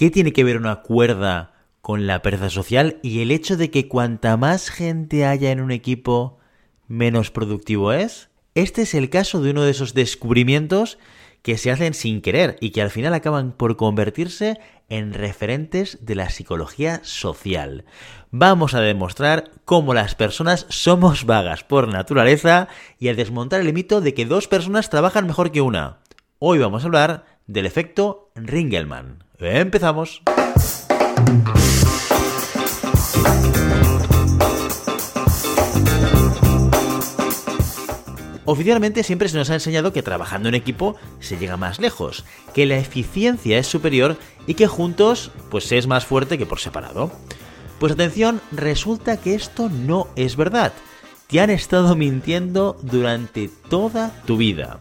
¿Qué tiene que ver una cuerda con la pereza social y el hecho de que cuanta más gente haya en un equipo, menos productivo es? Este es el caso de uno de esos descubrimientos que se hacen sin querer y que al final acaban por convertirse en referentes de la psicología social. Vamos a demostrar cómo las personas somos vagas por naturaleza y a desmontar el mito de que dos personas trabajan mejor que una. Hoy vamos a hablar del efecto Ringelmann. Empezamos. Oficialmente siempre se nos ha enseñado que trabajando en equipo se llega más lejos, que la eficiencia es superior y que juntos pues es más fuerte que por separado. Pues atención, resulta que esto no es verdad. Te han estado mintiendo durante toda tu vida.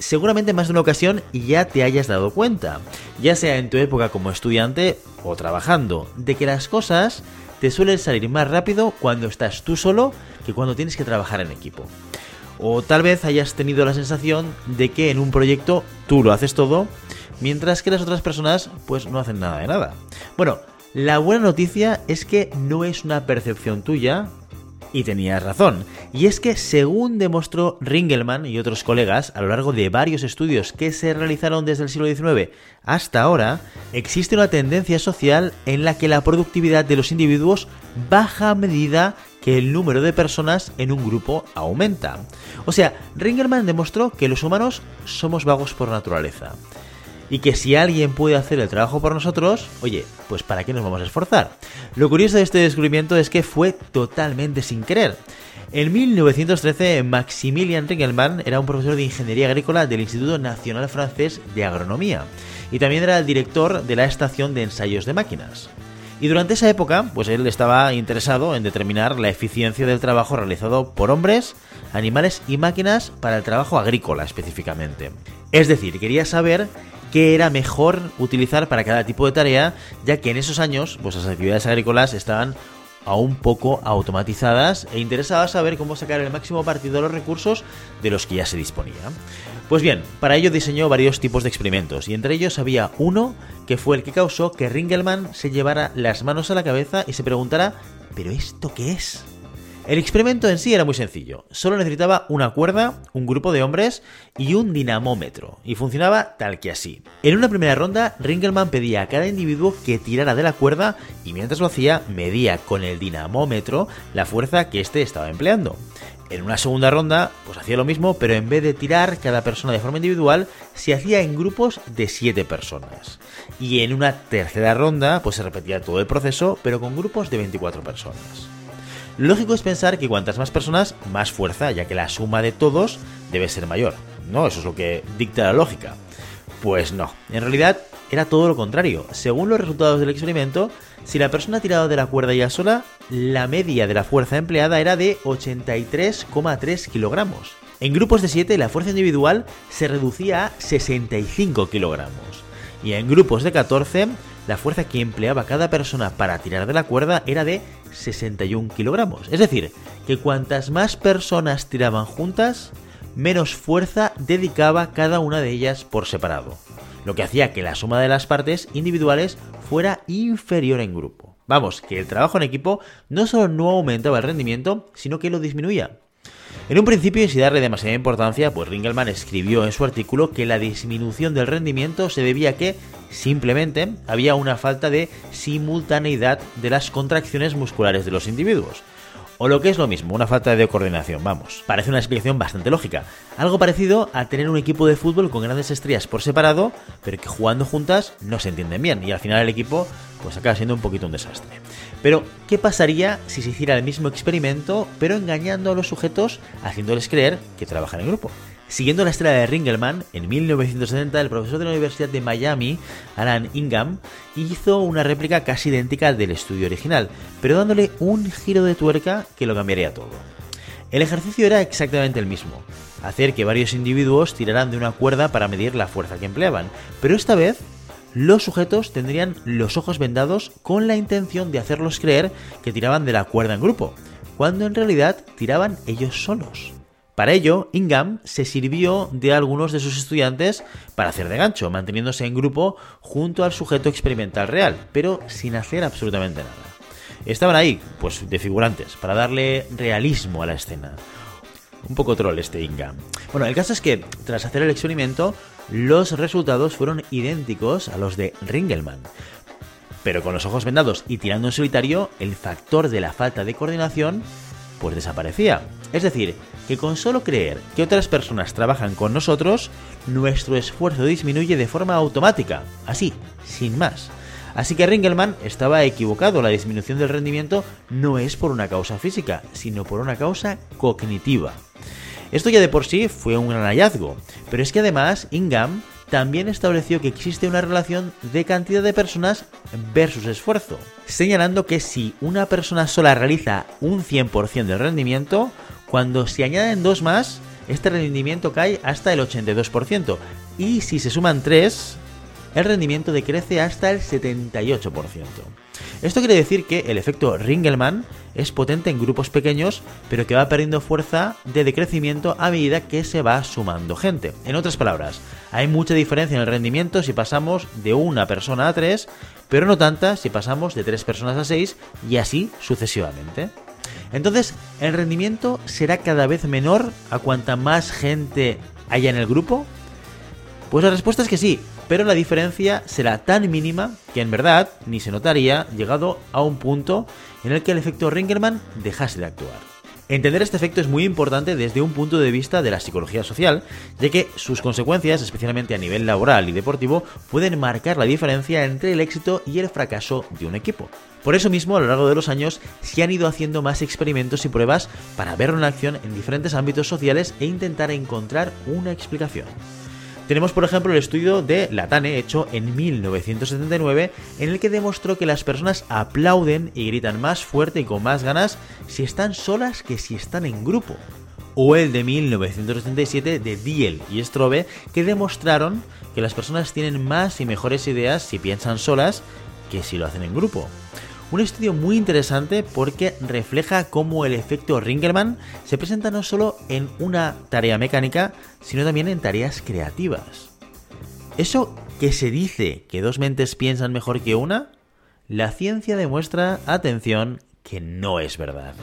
Seguramente en más de una ocasión ya te hayas dado cuenta, ya sea en tu época como estudiante o trabajando, de que las cosas te suelen salir más rápido cuando estás tú solo que cuando tienes que trabajar en equipo. O tal vez hayas tenido la sensación de que en un proyecto tú lo haces todo, mientras que las otras personas pues no hacen nada de nada. Bueno, la buena noticia es que no es una percepción tuya, y tenías razón. Y es que según demostró Ringelmann y otros colegas a lo largo de varios estudios que se realizaron desde el siglo XIX hasta ahora, existe una tendencia social en la que la productividad de los individuos baja a medida que el número de personas en un grupo aumenta. O sea, Ringelmann demostró que los humanos somos vagos por naturaleza. Y que si alguien puede hacer el trabajo por nosotros, oye, pues ¿para qué nos vamos a esforzar? Lo curioso de este descubrimiento es que fue totalmente sin querer. En 1913, Maximilian Ringelmann era un profesor de ingeniería agrícola del Instituto Nacional Francés de Agronomía y también era el director de la estación de ensayos de máquinas. Y durante esa época, pues él estaba interesado en determinar la eficiencia del trabajo realizado por hombres, animales y máquinas para el trabajo agrícola específicamente. Es decir, quería saber qué era mejor utilizar para cada tipo de tarea, ya que en esos años, pues las actividades agrícolas estaban aún poco automatizadas e interesaba saber cómo sacar el máximo partido de los recursos de los que ya se disponía. Pues bien, para ello diseñó varios tipos de experimentos y entre ellos había uno que fue el que causó que Ringelmann se llevara las manos a la cabeza y se preguntara ¿pero esto qué es? El experimento en sí era muy sencillo, solo necesitaba una cuerda, un grupo de hombres y un dinamómetro, y funcionaba tal que así. En una primera ronda, Ringelmann pedía a cada individuo que tirara de la cuerda y mientras lo hacía, medía con el dinamómetro la fuerza que éste estaba empleando. En una segunda ronda, pues hacía lo mismo, pero en vez de tirar cada persona de forma individual, se hacía en grupos de 7 personas. Y en una tercera ronda, pues se repetía todo el proceso, pero con grupos de 24 personas. Lógico es pensar que cuantas más personas, más fuerza, ya que la suma de todos debe ser mayor. No, eso es lo que dicta la lógica. Pues no, en realidad era todo lo contrario. Según los resultados del experimento, si la persona ha tirado de la cuerda ya sola, la media de la fuerza empleada era de 83,3 kilogramos. En grupos de 7 la fuerza individual se reducía a 65 kilogramos. Y en grupos de 14 la fuerza que empleaba cada persona para tirar de la cuerda era de 61 kilogramos. Es decir, que cuantas más personas tiraban juntas, menos fuerza dedicaba cada una de ellas por separado, lo que hacía que la suma de las partes individuales fuera inferior en grupo. Vamos, que el trabajo en equipo no solo no aumentaba el rendimiento, sino que lo disminuía. En un principio, y sin darle demasiada importancia, pues Ringelmann escribió en su artículo que la disminución del rendimiento se debía a que simplemente había una falta de simultaneidad de las contracciones musculares de los individuos. O lo que es lo mismo, una falta de coordinación, vamos. Parece una explicación bastante lógica. Algo parecido a tener un equipo de fútbol con grandes estrellas por separado, pero que jugando juntas no se entienden bien y al final el equipo pues acaba siendo un poquito un desastre. Pero, ¿qué pasaría si se hiciera el mismo experimento, pero engañando a los sujetos, haciéndoles creer que trabajan en grupo? Siguiendo la estrella de Ringelmann, en 1970 el profesor de la Universidad de Miami, Alan Ingham, hizo una réplica casi idéntica del estudio original, pero dándole un giro de tuerca que lo cambiaría todo. El ejercicio era exactamente el mismo, hacer que varios individuos tiraran de una cuerda para medir la fuerza que empleaban, pero esta vez los sujetos tendrían los ojos vendados con la intención de hacerlos creer que tiraban de la cuerda en grupo, cuando en realidad tiraban ellos solos. Para ello, Ingham se sirvió de algunos de sus estudiantes para hacer de gancho, manteniéndose en grupo junto al sujeto experimental real, pero sin hacer absolutamente nada. Estaban ahí, pues de figurantes, para darle realismo a la escena. Un poco troll este Ingham. Bueno, el caso es que, tras hacer el experimento, los resultados fueron idénticos a los de Ringelmann. Pero con los ojos vendados y tirando en solitario, el factor de la falta de coordinación pues desaparecía. Es decir, que con solo creer que otras personas trabajan con nosotros, nuestro esfuerzo disminuye de forma automática, así, sin más. Así que Ringelmann estaba equivocado, la disminución del rendimiento no es por una causa física, sino por una causa cognitiva. Esto ya de por sí fue un gran hallazgo, pero es que además Ingham también estableció que existe una relación de cantidad de personas versus esfuerzo, señalando que si una persona sola realiza un 100% del rendimiento, cuando se añaden dos más, este rendimiento cae hasta el 82%, y si se suman tres, el rendimiento decrece hasta el 78%. Esto quiere decir que el efecto Ringelmann es potente en grupos pequeños, pero que va perdiendo fuerza de decrecimiento a medida que se va sumando gente. En otras palabras, hay mucha diferencia en el rendimiento si pasamos de una persona a tres, pero no tanta si pasamos de tres personas a seis y así sucesivamente. Entonces, ¿el rendimiento será cada vez menor a cuanta más gente haya en el grupo? Pues la respuesta es que sí, pero la diferencia será tan mínima que en verdad ni se notaría llegado a un punto en el que el efecto Ringelmann dejase de actuar. Entender este efecto es muy importante desde un punto de vista de la psicología social, ya que sus consecuencias, especialmente a nivel laboral y deportivo, pueden marcar la diferencia entre el éxito y el fracaso de un equipo. Por eso mismo, a lo largo de los años, se han ido haciendo más experimentos y pruebas para verlo en acción en diferentes ámbitos sociales e intentar encontrar una explicación. Tenemos, por ejemplo, el estudio de Latane, hecho en 1979, en el que demostró que las personas aplauden y gritan más fuerte y con más ganas si están solas que si están en grupo. O el de 1977 de Diel y Strobe, que demostraron que las personas tienen más y mejores ideas si piensan solas que si lo hacen en grupo. Un estudio muy interesante porque refleja cómo el efecto Ringelmann se presenta no solo en una tarea mecánica, sino también en tareas creativas. ¿Eso que se dice que dos mentes piensan mejor que una? La ciencia demuestra, atención, que no es verdad.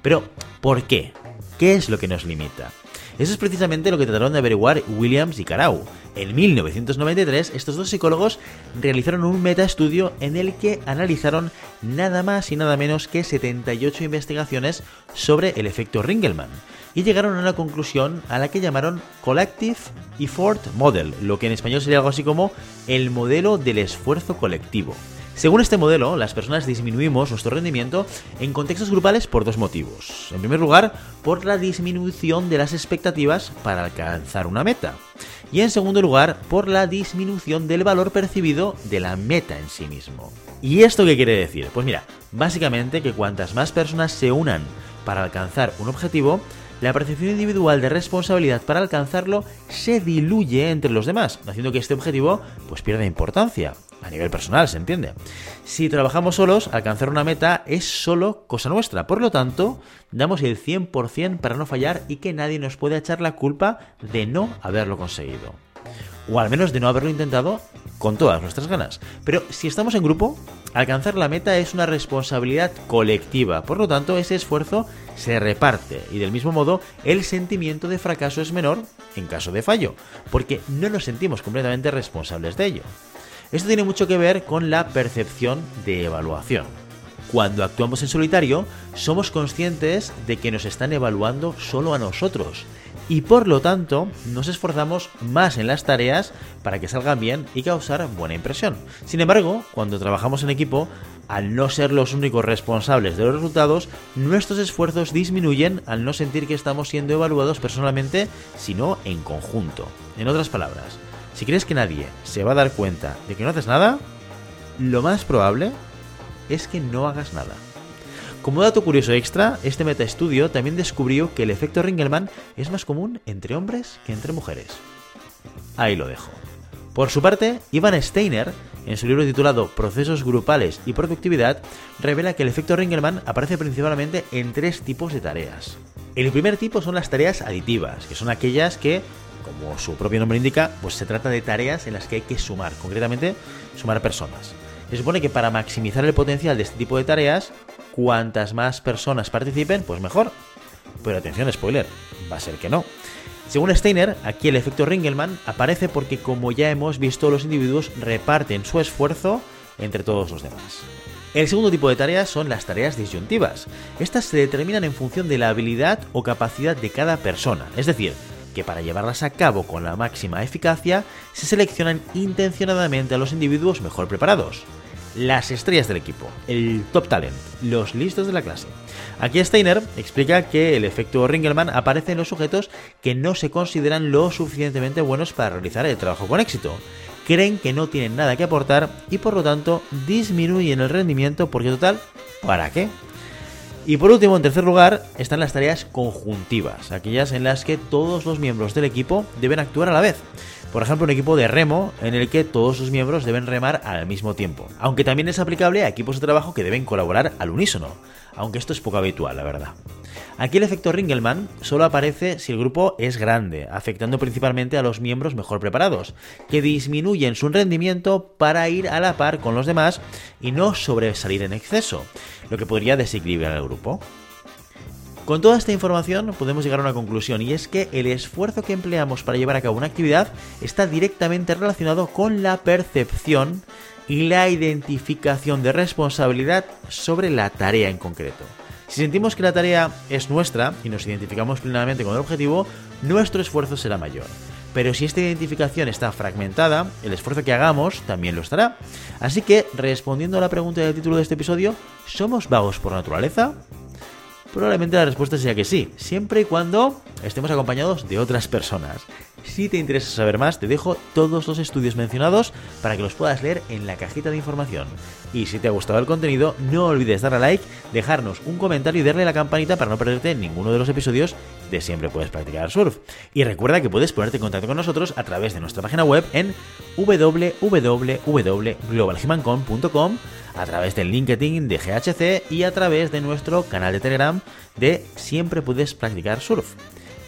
Pero, ¿por qué? ¿Qué es lo que nos limita? Eso es precisamente lo que trataron de averiguar Williams y Carau. En 1993, estos dos psicólogos realizaron un metaestudio en el que analizaron nada más y nada menos que 78 investigaciones sobre el efecto Ringelmann y llegaron a una conclusión a la que llamaron Collective Effort Model, lo que en español sería algo así como el modelo del esfuerzo colectivo. Según este modelo, las personas disminuimos nuestro rendimiento en contextos grupales por dos motivos. En primer lugar, por la disminución de las expectativas para alcanzar una meta. Y en segundo lugar, por la disminución del valor percibido de la meta en sí mismo. ¿Y esto qué quiere decir? Pues mira, básicamente que cuantas más personas se unan para alcanzar un objetivo, la percepción individual de responsabilidad para alcanzarlo se diluye entre los demás, haciendo que este objetivo pues pierda importancia. A nivel personal, se entiende. Si trabajamos solos, alcanzar una meta es solo cosa nuestra. Por lo tanto, damos el 100% para no fallar y que nadie nos pueda echar la culpa de no haberlo conseguido. O al menos de no haberlo intentado con todas nuestras ganas. Pero si estamos en grupo, alcanzar la meta es una responsabilidad colectiva. Por lo tanto, ese esfuerzo se reparte y del mismo modo el sentimiento de fracaso es menor en caso de fallo, porque no nos sentimos completamente responsables de ello. Esto tiene mucho que ver con la percepción de evaluación. Cuando actuamos en solitario, somos conscientes de que nos están evaluando solo a nosotros y por lo tanto nos esforzamos más en las tareas para que salgan bien y causar buena impresión. Sin embargo, cuando trabajamos en equipo, al no ser los únicos responsables de los resultados, nuestros esfuerzos disminuyen al no sentir que estamos siendo evaluados personalmente, sino en conjunto. En otras palabras, si crees que nadie se va a dar cuenta de que no haces nada, lo más probable es que no hagas nada. Como dato curioso extra, este metaestudio también descubrió que el efecto Ringelmann es más común entre hombres que entre mujeres. Ahí lo dejo. Por su parte, Ivan Steiner, en su libro titulado Procesos grupales y productividad, revela que el efecto Ringelmann aparece principalmente en tres tipos de tareas. El primer tipo son las tareas aditivas, que son aquellas que, como su propio nombre indica, pues se trata de tareas en las que hay que sumar, concretamente sumar personas. Se supone que para maximizar el potencial de este tipo de tareas, cuantas más personas participen, pues mejor. Pero atención, spoiler, va a ser que no. Según Steiner, aquí el efecto Ringelmann aparece porque como ya hemos visto, los individuos reparten su esfuerzo entre todos los demás. El segundo tipo de tareas son las tareas disyuntivas. Estas se determinan en función de la habilidad o capacidad de cada persona, es decir, que para llevarlas a cabo con la máxima eficacia se seleccionan intencionadamente a los individuos mejor preparados. Las estrellas del equipo, el top talent, los listos de la clase. Aquí Steiner explica que el efecto Ringelmann aparece en los sujetos que no se consideran lo suficientemente buenos para realizar el trabajo con éxito. Creen que no tienen nada que aportar y por lo tanto disminuyen el rendimiento porque total, ¿para qué? Y por último, en tercer lugar, están las tareas conjuntivas, aquellas en las que todos los miembros del equipo deben actuar a la vez. Por ejemplo, un equipo de remo en el que todos sus miembros deben remar al mismo tiempo. Aunque también es aplicable a equipos de trabajo que deben colaborar al unísono. Aunque esto es poco habitual, la verdad. Aquí el efecto Ringelmann solo aparece si el grupo es grande, afectando principalmente a los miembros mejor preparados, que disminuyen su rendimiento para ir a la par con los demás y no sobresalir en exceso, lo que podría desequilibrar el grupo. Con toda esta información podemos llegar a una conclusión y es que el esfuerzo que empleamos para llevar a cabo una actividad está directamente relacionado con la percepción y la identificación de responsabilidad sobre la tarea en concreto. Si sentimos que la tarea es nuestra y nos identificamos plenamente con el objetivo, nuestro esfuerzo será mayor. Pero si esta identificación está fragmentada, el esfuerzo que hagamos también lo estará. Así que, respondiendo a la pregunta del título de este episodio, ¿somos vagos por naturaleza? Probablemente la respuesta sea que sí, siempre y cuando estemos acompañados de otras personas. Si te interesa saber más, te dejo todos los estudios mencionados para que los puedas leer en la cajita de información. Y si te ha gustado el contenido, no olvides darle a like, dejarnos un comentario y darle a la campanita para no perderte ninguno de los episodios de Siempre Puedes Practicar Surf. Y recuerda que puedes ponerte en contacto con nosotros a través de nuestra página web en www.globalhumancon.com, a través del LinkedIn de GHC y a través de nuestro canal de Telegram de Siempre Puedes Practicar Surf.